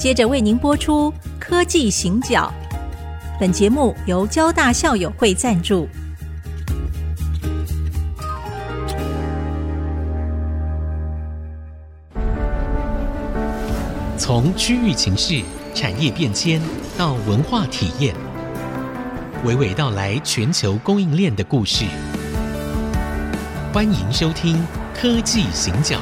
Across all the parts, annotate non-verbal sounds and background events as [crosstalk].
接着为您播出《科技行脚》。本节目由交大校友会赞助。从区域情势、产业变迁到文化体验，娓娓道来全球供应链的故事。欢迎收听《科技行脚》。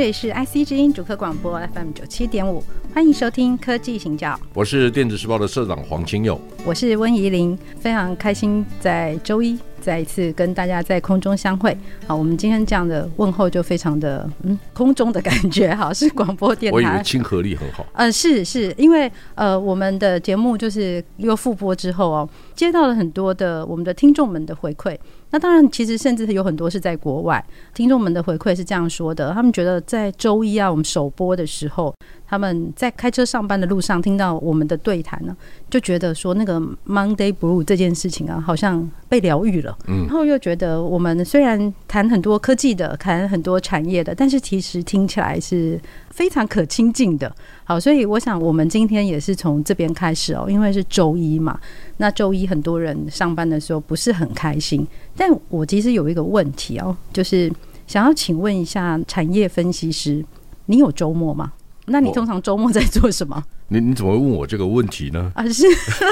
这里是 IC 之音主客广播 FM 九七点五，欢迎收听《科技行教》。我是电子时报的社长黄清佑，我是温怡玲，非常开心在周一再一次跟大家在空中相会。好，我们今天这样的问候就非常的嗯空中的感觉，好，是广播电台，我以为亲和力很好。呃，是是因为呃我们的节目就是又复播之后哦，接到了很多的我们的听众们的回馈。那当然，其实甚至有很多是在国外听众们的回馈是这样说的：他们觉得在周一啊，我们首播的时候，他们在开车上班的路上听到我们的对谈呢，就觉得说那个 Monday Blue 这件事情啊，好像被疗愈了。嗯，然后又觉得我们虽然谈很多科技的，谈很多产业的，但是其实听起来是非常可亲近的。好，所以我想我们今天也是从这边开始哦，因为是周一嘛。那周一很多人上班的时候不是很开心。但我其实有一个问题哦，就是想要请问一下产业分析师，你有周末吗？那你通常周末在做什么？你你怎么会问我这个问题呢？啊，是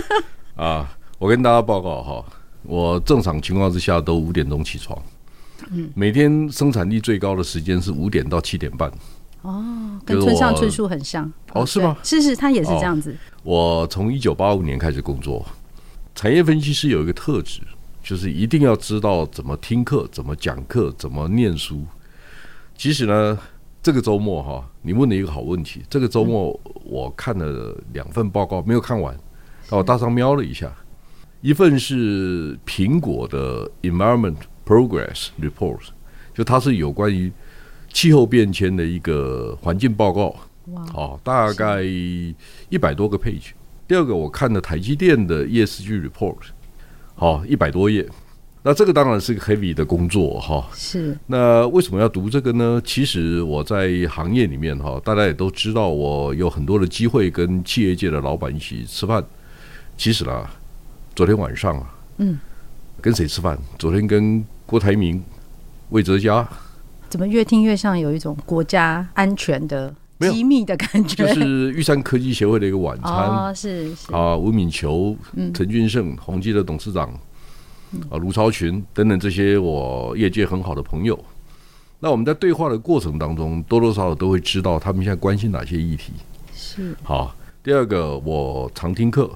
[laughs] 啊，我跟大家报告哈，我正常情况之下都五点钟起床，嗯，每天生产力最高的时间是五点到七点半。哦，跟村上春树很像哦，是吗？是是，他也是这样子。我从一九八五年开始工作，产业分析师有一个特质。就是一定要知道怎么听课、怎么讲课、怎么念书。其实呢，这个周末哈，你问了一个好问题。这个周末我看了两份报告，没有看完，我大上瞄了一下。一份是苹果的 Environment Progress Report，就它是有关于气候变迁的一个环境报告。哇，好，大概一百多个 page。第二个，我看了台积电的 ESG Report。好，一百多页，那这个当然是个 heavy 的工作哈。是。那为什么要读这个呢？其实我在行业里面哈，大家也都知道，我有很多的机会跟企业界的老板一起吃饭。其实啦，昨天晚上啊，嗯，跟谁吃饭？昨天跟郭台铭、魏哲家。怎么越听越像有一种国家安全的机密的感觉？就是玉山科技协会的一个晚餐，哦、是，是啊，吴敏球、陈俊胜、宏基的董事长啊，卢超群等等这些我业界很好的朋友。那我们在对话的过程当中，多多少少都会知道他们现在关心哪些议题。是好，第二个我常听课，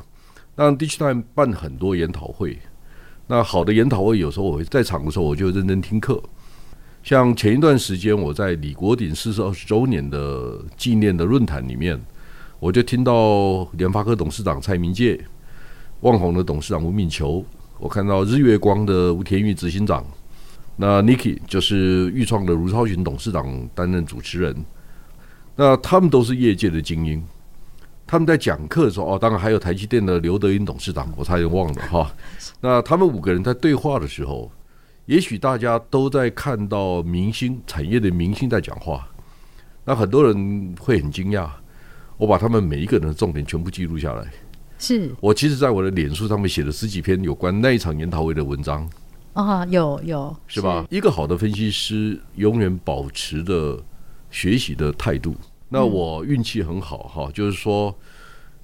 那 DIGITIMES 办很多研讨会，那好的研讨会有时候我会在场的时候，我就认真听课。像前一段时间，我在李国鼎逝世二十周年的纪念的论坛里面，我就听到联发科董事长蔡明介、旺宏的董事长吴敏球，我看到日月光的吴天玉执行长，那 Niki 就是钰创的卢超群董事长担任主持人，那他们都是业界的精英，他们在讲课的时候，哦，当然还有台积电的刘德音董事长，我差点忘了哈，那他们五个人在对话的时候。也许大家都在看到明星产业的明星在讲话，那很多人会很惊讶。我把他们每一个人的重点全部记录下来。是我其实，在我的脸书上面写了十几篇有关那一场研讨会的文章。啊，有有是吧？一个好的分析师永远保持着学习的态度。那我运气很好哈，就是说，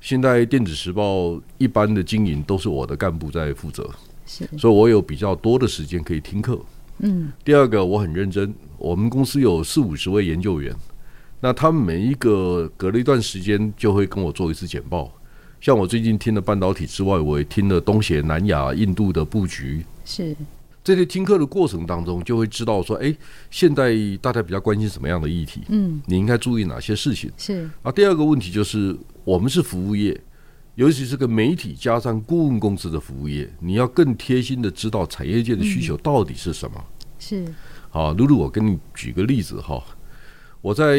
现在电子时报一般的经营都是我的干部在负责。所以，我有比较多的时间可以听课。嗯，第二个，我很认真。我们公司有四五十位研究员，那他们每一个隔了一段时间就会跟我做一次简报。像我最近听了半导体之外，我也听了东协、南亚、印度的布局。是这些听课的过程当中，就会知道说，哎，现在大家比较关心什么样的议题？嗯，你应该注意哪些事情？是啊。第二个问题就是，我们是服务业。尤其是个媒体加上顾问公司的服务业，你要更贴心的知道产业界的需求到底是什么。嗯、是，好，露露，我跟你举个例子哈，我在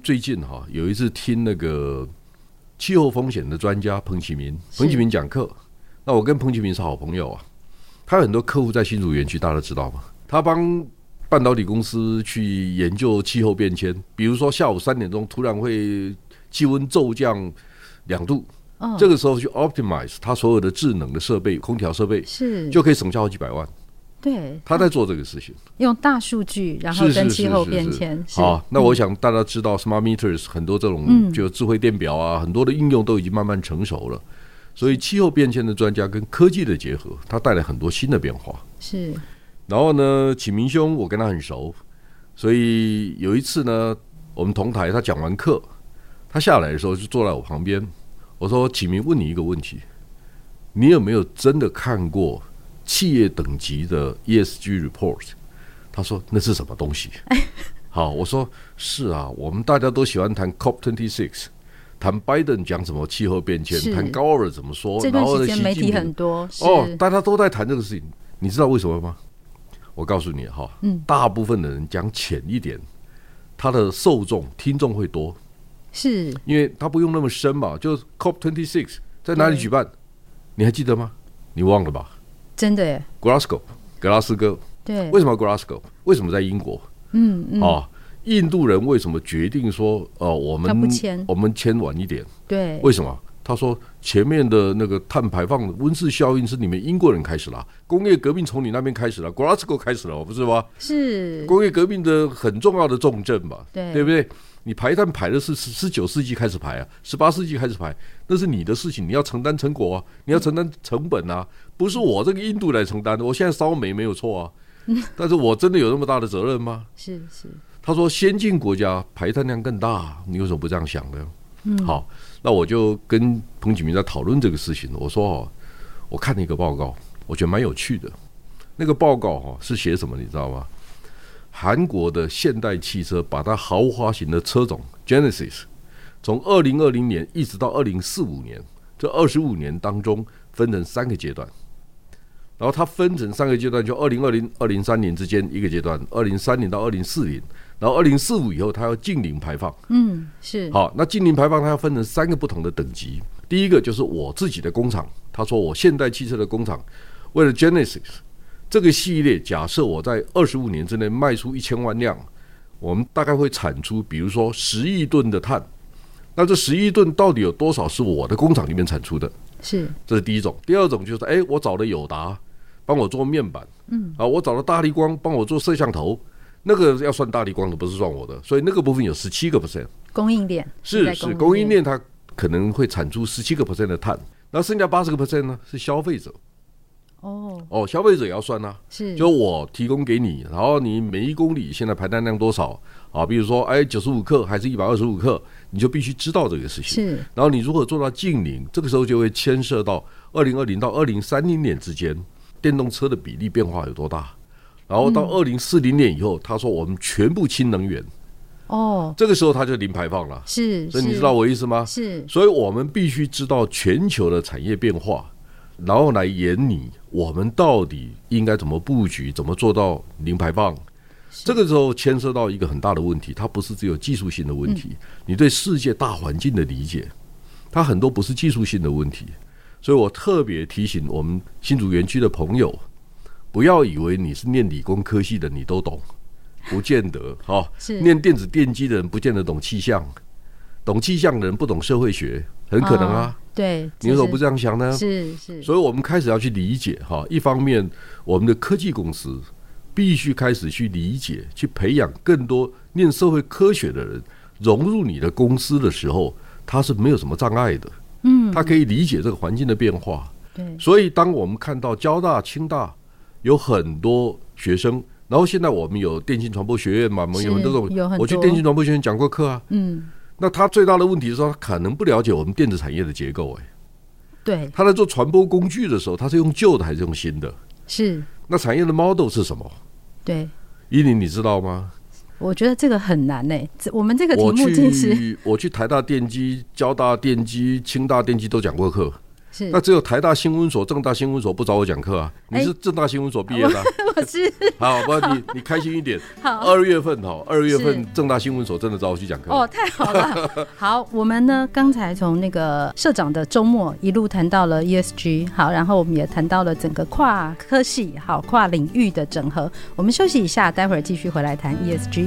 最近哈有一次听那个气候风险的专家彭启明，彭启明讲课，那我跟彭启明是好朋友啊，他有很多客户在新竹园区，大家知道吗？他帮半导体公司去研究气候变迁，比如说下午三点钟突然会气温骤降两度，哦，这个时候去 optimize 他所有的智能的设备，空调设备是就可以省下好几百万。对，他在做这个事情，用大数据，然后跟气候变迁。好，那我想大家知道，smart meters 很多这种就智慧电表啊，很多的应用都已经慢慢成熟了。所以气候变迁的专家跟科技的结合，它带来很多新的变化。是。然后呢，启明兄，我跟他很熟，所以有一次呢，我们同台，他讲完课，他下来的时候就坐在我旁边。我说：“启明，问你一个问题，你有没有真的看过？”企业等级的 ESG report，他说那是什么东西？[laughs] 好，我说是啊，我们大家都喜欢谈 COP twenty six，谈拜登讲什么气候变迁，谈高尔怎么说，这段时间媒体很多哦，大家都在谈这个事情，你知道为什么吗？我告诉你哈，嗯，大部分的人讲浅一点，他的受众听众会多，是因为他不用那么深嘛，就 COP twenty six 在哪里举办？你还记得吗？你忘了吧？真的耶，Glasgow，格拉斯哥。对，为什么 Glasgow？为什么在英国？嗯嗯。哦，印度人为什么决定说，呃，我们我们签晚一点？对。为什么？他说前面的那个碳排放的温室效应是你们英国人开始了，工业革命从你那边开始了，Glasgow 开始了，不是吗？是。工业革命的很重要的重镇嘛，对，对不对？你排碳排的是十十九世纪开始排啊，十八世纪开始排，那是你的事情，你要承担成果啊，你要承担成本啊，不是我这个印度来承担的。我现在烧煤没有错啊，[laughs] 但是我真的有那么大的责任吗？是是。他说先进国家排碳量更大，你为什么不这样想呢？嗯，好，那我就跟彭启明在讨论这个事情。我说哦，我看了一个报告，我觉得蛮有趣的。那个报告哈是写什么，你知道吗？韩国的现代汽车把它豪华型的车种 Genesis，从二零二零年一直到二零四五年，这二十五年当中分成三个阶段，然后它分成三个阶段，就二零二零二零三年之间一个阶段，二零三零到二零四零，然后二零四五以后它要净零排放。嗯，是。好，那净零排放它要分成三个不同的等级，第一个就是我自己的工厂，他说我现代汽车的工厂为了 Genesis。这个系列，假设我在二十五年之内卖出一千万辆，我们大概会产出，比如说十亿吨的碳。那这十亿吨到底有多少是我的工厂里面产出的？是，这是第一种。第二种就是，哎，我找了友达帮我做面板，嗯，啊，我找了大力光帮我做摄像头，那个要算大力光的，不是算我的，所以那个部分有十七个 percent。供应链是是供应链，它可能会产出十七个 percent 的碳，那剩下八十个 percent 呢是消费者。哦哦，消费者也要算呐、啊，是，就我提供给你，然后你每一公里现在排碳量多少啊？比如说，哎，九十五克还是一百二十五克，你就必须知道这个事情。是，然后你如果做到净零，这个时候就会牵涉到二零二零到二零三零年之间电动车的比例变化有多大，然后到二零四零年以后，他说我们全部氢能源，哦，这个时候它就零排放了。是，所以你知道我意思吗？是，所以我们必须知道全球的产业变化。然后来演你我们到底应该怎么布局，怎么做到零排放？这个时候牵涉到一个很大的问题，它不是只有技术性的问题，你对世界大环境的理解，它很多不是技术性的问题。所以我特别提醒我们新竹园区的朋友，不要以为你是念理工科系的你都懂，不见得。哈，念电子电机的人不见得懂气象，懂气象的人不懂社会学，很可能啊。对，你为什么不这样想呢？是是，所以我们开始要去理解哈。一方面，我们的科技公司必须开始去理解，去培养更多念社会科学的人融入你的公司的时候，他是没有什么障碍的。嗯，他可以理解这个环境的变化。对，所以当我们看到交大、清大有很多学生，然后现在我们有电信传播学院嘛，我们有很多种，我去电信传播学院讲过课啊。嗯。那他最大的问题是说，他可能不了解我们电子产业的结构。哎，对，他在做传播工具的时候，他是用旧的还是用新的？是。那产业的 model 是什么？对，依林，你知道吗？我觉得这个很难呢。我们这个题目其实，我去台大电机、交大电机、清大电机都讲过课。是那只有台大新闻所、正大新闻所不找我讲课啊？你是正大新闻所毕业的、啊欸我，我是。好，不，你你开心一点。[laughs] 好，二月份哈，二月份正大新闻所真的找我去讲课。哦，太好了。[laughs] 好，我们呢刚才从那个社长的周末一路谈到了 ESG，好，然后我们也谈到了整个跨科系、好跨领域的整合。我们休息一下，待会儿继续回来谈 ESG。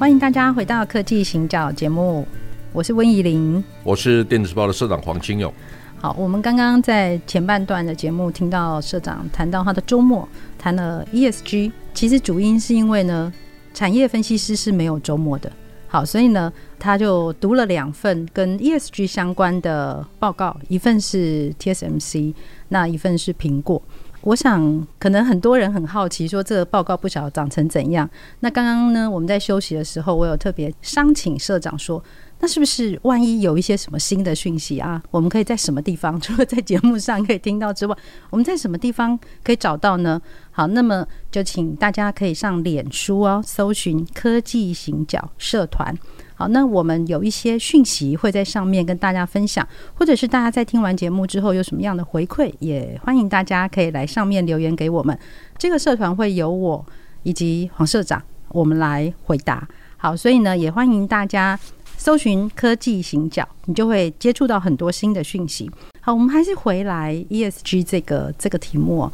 欢迎大家回到科技行脚节目，我是温怡玲，我是电子报的社长黄清勇。好，我们刚刚在前半段的节目听到社长谈到他的周末，谈了 ESG，其实主因是因为呢，产业分析师是没有周末的。好，所以呢，他就读了两份跟 ESG 相关的报告，一份是 TSMC，那一份是苹果。我想，可能很多人很好奇，说这个报告不晓得长成怎样。那刚刚呢，我们在休息的时候，我有特别商请社长说，那是不是万一有一些什么新的讯息啊，[laughs] 我们可以在什么地方，除了在节目上可以听到之外，我们在什么地方可以找到呢？好，那么就请大家可以上脸书哦，搜寻科技行脚社团。好，那我们有一些讯息会在上面跟大家分享，或者是大家在听完节目之后有什么样的回馈，也欢迎大家可以来上面留言给我们。这个社团会由我以及黄社长我们来回答。好，所以呢，也欢迎大家搜寻科技行脚，你就会接触到很多新的讯息。好，我们还是回来 ESG 这个这个题目，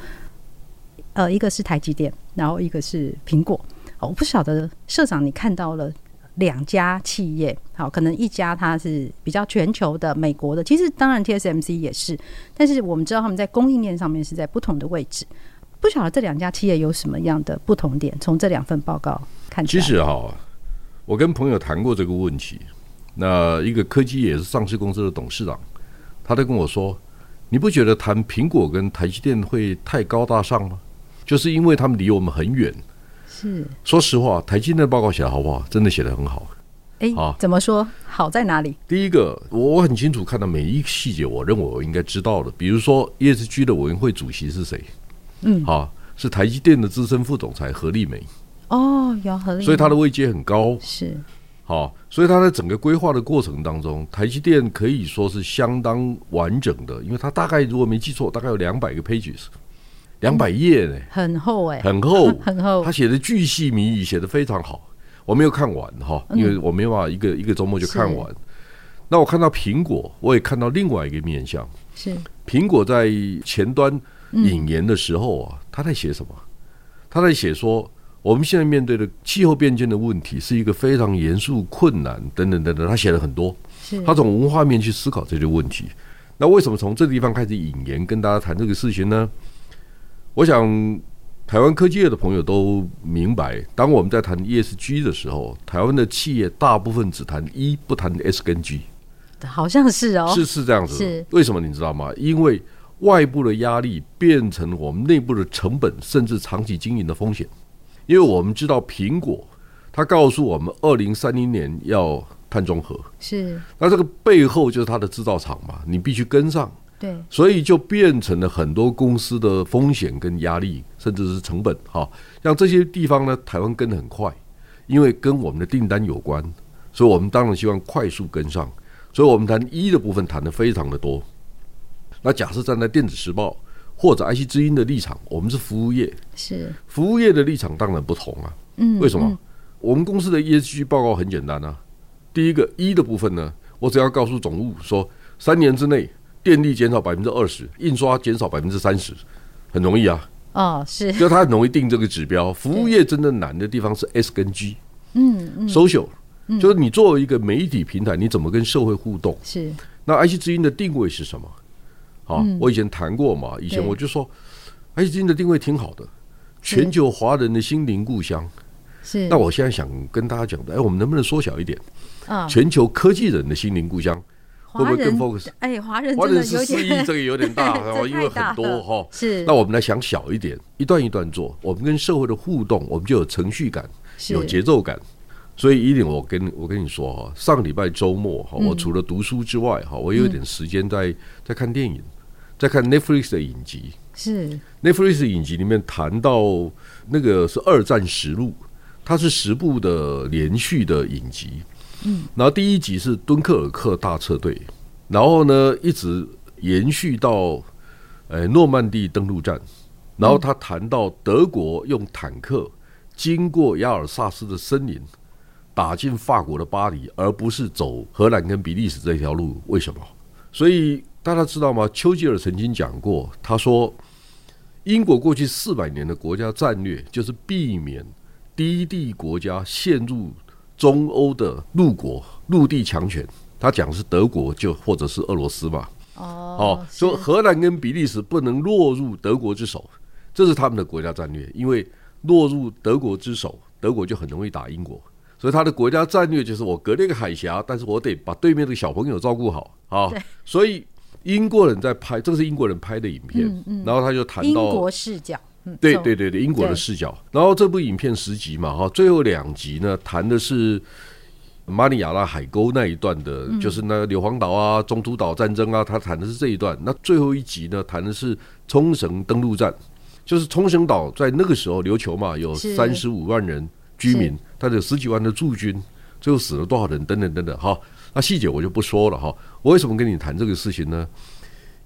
呃，一个是台积电，然后一个是苹果。哦我不晓得社长你看到了。两家企业，好，可能一家它是比较全球的美国的，其实当然 TSMC 也是，但是我们知道他们在供应链上面是在不同的位置，不晓得这两家企业有什么样的不同点？从这两份报告看，其实哈，我跟朋友谈过这个问题，那一个科技也是上市公司的董事长，他都跟我说，你不觉得谈苹果跟台积电会太高大上吗？就是因为他们离我们很远。是，说实话，台积电的报告写的好不好？真的写的很好。哎、欸，怎么说？好在哪里？第一个，我很清楚看到每一个细节，我认为我应该知道的。比如说，ESG 的委员会主席是谁？嗯，好，是台积电的资深副总裁何丽梅。哦，有何立梅，所以他的位阶很高。是，好，所以他在整个规划的过程当中，台积电可以说是相当完整的，因为他大概如果没记错，大概有两百个 pages。两百页呢，很厚哎，很厚，[laughs] 很厚。他写的巨细靡遗，写的非常好。我没有看完哈，因为我没有办法一个一个周末就看完。那我看到苹果，我也看到另外一个面向。是苹果在前端引言的时候啊，他在写什么？他在写说，我们现在面对的气候变迁的问题是一个非常严肃、困难等等等等。他写了很多，他从文化面去思考这些问题。那为什么从这个地方开始引言，跟大家谈这个事情呢？我想，台湾科技业的朋友都明白，当我们在谈 ESG 的时候，台湾的企业大部分只谈 E，不谈 S 跟 G。好像是哦，是是这样子。是为什么你知道吗？因为外部的压力变成我们内部的成本，甚至长期经营的风险。因为我们知道苹果，它告诉我们二零三零年要碳中和，是。那这个背后就是它的制造厂嘛，你必须跟上。对，所以就变成了很多公司的风险跟压力，甚至是成本哈。像这些地方呢，台湾跟得很快，因为跟我们的订单有关，所以我们当然希望快速跟上。所以我们谈一的部分谈的非常的多。那假设站在电子时报或者 IC 之音的立场，我们是服务业，是服务业的立场当然不同啊。嗯，为什么？我们公司的 ESG 报告很简单啊。第一个一的部分呢，我只要告诉总务说，三年之内。电力减少百分之二十，印刷减少百分之三十，很容易啊。哦，是，就它很容易定这个指标。服务业真的难的地方是 S 跟 G，嗯嗯，social，就是你作为一个媒体平台，你怎么跟社会互动？是。那 IC 之音的定位是什么？好，我以前谈过嘛，以前我就说，IC 之音的定位挺好的，全球华人的心灵故乡。是。那我现在想跟大家讲的，哎，我们能不能缩小一点？啊，全球科技人的心灵故乡，会不会更 focus？哎，华人华人十四亿，这个有点大 [laughs] 哦，因为很多哈。是。那我们来想小一点，一段一段做，我们跟社会的互动，我们就有程序感，有节奏感。所以，一点我跟我跟你说哈，上个礼拜周末哈，我除了读书之外哈，我有点时间在在看电影，在看 Netflix 的影集。是 Netflix 的影集里面谈到那个是二战实录，它是十部的连续的影集。然后第一集是敦刻尔克大撤退，然后呢一直延续到呃诺曼底登陆战，然后他谈到德国用坦克经过亚尔萨斯的森林。打进法国的巴黎，而不是走荷兰跟比利时这条路，为什么？所以大家知道吗？丘吉尔曾经讲过，他说，英国过去四百年的国家战略就是避免低地国家陷入中欧的陆国陆地强权。他讲的是德国，就或者是俄罗斯吧。哦，说荷兰跟比利时不能落入德国之手，这是他们的国家战略。因为落入德国之手，德国就很容易打英国。所以他的国家战略就是我隔了一个海峡，但是我得把对面的小朋友照顾好啊。所以英国人在拍，这个是英国人拍的影片，然后他就谈到英国视角，对对对对，英国的视角。然后这部影片十集嘛，哈，最后两集呢谈的是马里亚纳海沟那一段的，就是那个硫磺岛啊、中途岛战争啊，他谈的是这一段。那最后一集呢谈的是冲绳登陆战，就是冲绳岛在那个时候琉球嘛，有三十五万人。居民，他有十几万的驻军，最后死了多少人？等等等等，哈，那细节我就不说了哈。我为什么跟你谈这个事情呢？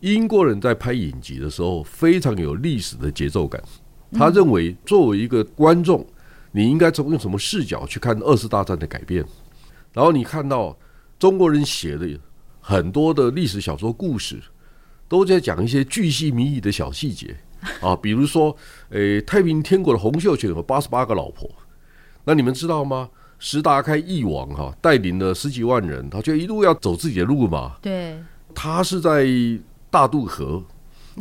英国人在拍影集的时候非常有历史的节奏感，他认为作为一个观众，你应该从用什么视角去看二次大战的改变？然后你看到中国人写的很多的历史小说故事，都在讲一些巨细靡遗的小细节 [laughs] 啊，比如说，诶，太平天国的洪秀全有八十八个老婆。那你们知道吗？石达开义王哈带领了十几万人，他就一路要走自己的路嘛。对，他是在大渡河，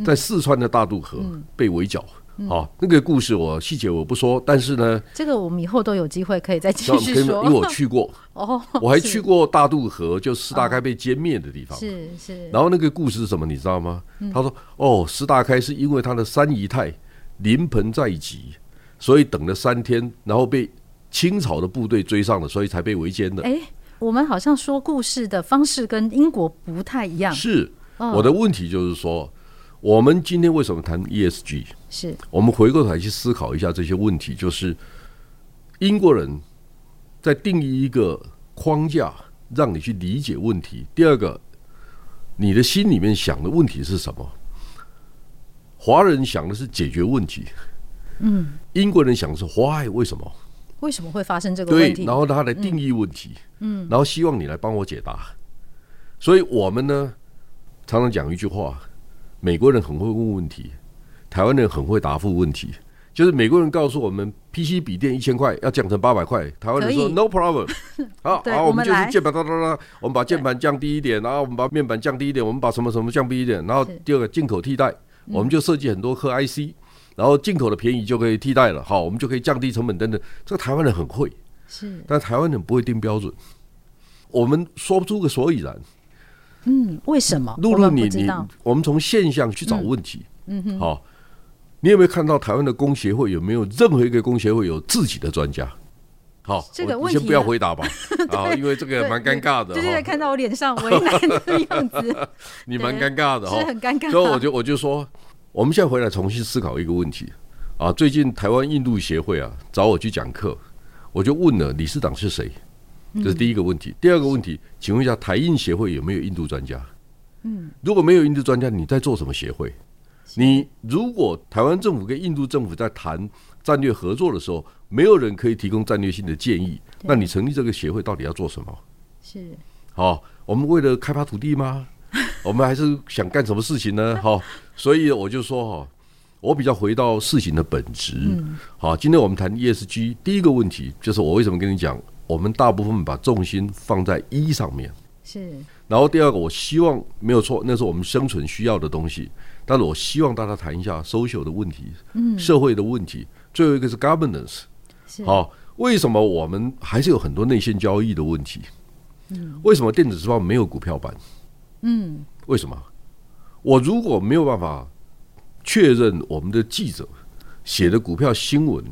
在四川的大渡河被围剿。好，那个故事我细节我不说，但是呢，这个我们以后都有机会可以再继续说，因为我去过 [laughs] 哦，我还去过大渡河，就石达开被歼灭的地方。是是。然后那个故事是什么？你知道吗？他说：“哦，石达开是因为他的三姨太临盆在即，所以等了三天，然后被。”清朝的部队追上了，所以才被围歼的。哎，我们好像说故事的方式跟英国不太一样。是，我的问题就是说，我们今天为什么谈 ESG？是我们回过头来去思考一下这些问题，就是英国人在定义一个框架，让你去理解问题。第二个，你的心里面想的问题是什么？华人想的是解决问题，嗯，英国人想的是 why？为什么？为什么会发生这个问题？对，然后他来定义问题，嗯，然后希望你来帮我解答。所以我们呢，常常讲一句话：美国人很会问问题，台湾人很会答复问题。就是美国人告诉我们，PC 笔电一千块要降成八百块，台湾人说 No problem。[laughs] 好，好，我们就是键盘哒哒哒，我们把键盘降低一点，然后我们把面板降低一点，我们把什么什么降低一点，然后第二个进口替代，我们就设计很多颗 IC。然后进口的便宜就可以替代了，好，我们就可以降低成本等等。这个台湾人很会，是，但台湾人不会定标准，我们说不出个所以然。嗯，为什么？露露，你你，我们从现象去找问题。嗯哼，好，你有没有看到台湾的工协会有没有任何一个工协会有自己的专家？好，这个问题先不要回答吧，[laughs] 啊，因为这个蛮尴尬的。就是看到我脸上为难的样子，[laughs] 你蛮尴尬的哈，是很尴尬。所以我就我就说。我们现在回来重新思考一个问题啊！最近台湾印度协会啊找我去讲课，我就问了理事长是谁？这是第一个问题。第二个问题，请问一下台印协会有没有印度专家？嗯，如果没有印度专家，你在做什么协会？你如果台湾政府跟印度政府在谈战略合作的时候，没有人可以提供战略性的建议，那你成立这个协会到底要做什么？是好，我们为了开发土地吗？[laughs] 我们还是想干什么事情呢？[laughs] 好，所以我就说哈，我比较回到事情的本质。好，今天我们谈 ESG，第一个问题就是我为什么跟你讲，我们大部分把重心放在一上面。是。然后第二个，我希望没有错，那是我们生存需要的东西。但是我希望大家谈一下 social 的问题，嗯，社会的问题。最后一个是 governance。好，为什么我们还是有很多内线交易的问题？嗯，为什么电子时报没有股票版？嗯，为什么？我如果没有办法确认我们的记者写的股票新闻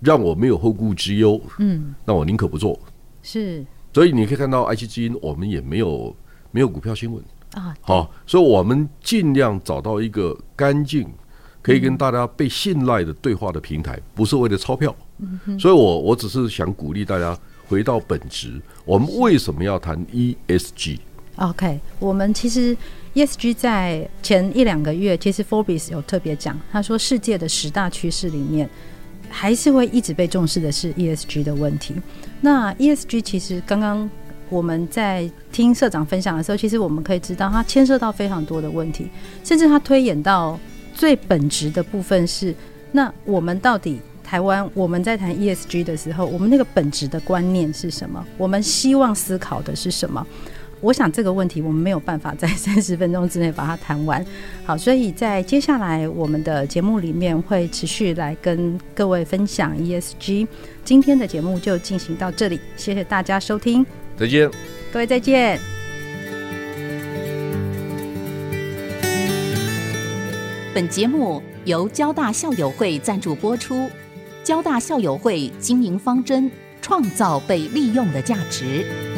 让我没有后顾之忧，嗯，那我宁可不做。是，所以你可以看到爱惜之音，我们也没有没有股票新闻啊。好，所以我们尽量找到一个干净，可以跟大家被信赖的对话的平台，不是为了钞票。所以我我只是想鼓励大家回到本职，我们为什么要谈 ESG？OK，我们其实 ESG 在前一两个月，其实 Forbes 有特别讲，他说世界的十大趋势里面，还是会一直被重视的是 ESG 的问题。那 ESG 其实刚刚我们在听社长分享的时候，其实我们可以知道，它牵涉到非常多的问题，甚至它推演到最本质的部分是：那我们到底台湾我们在谈 ESG 的时候，我们那个本质的观念是什么？我们希望思考的是什么？我想这个问题我们没有办法在 [laughs] 三十分钟之内把它谈完。好，所以在接下来我们的节目里面会持续来跟各位分享 ESG。今天的节目就进行到这里，谢谢大家收听，再见，各位再见。本节目由交大校友会赞助播出，交大校友会经营方针，创造被利用的价值。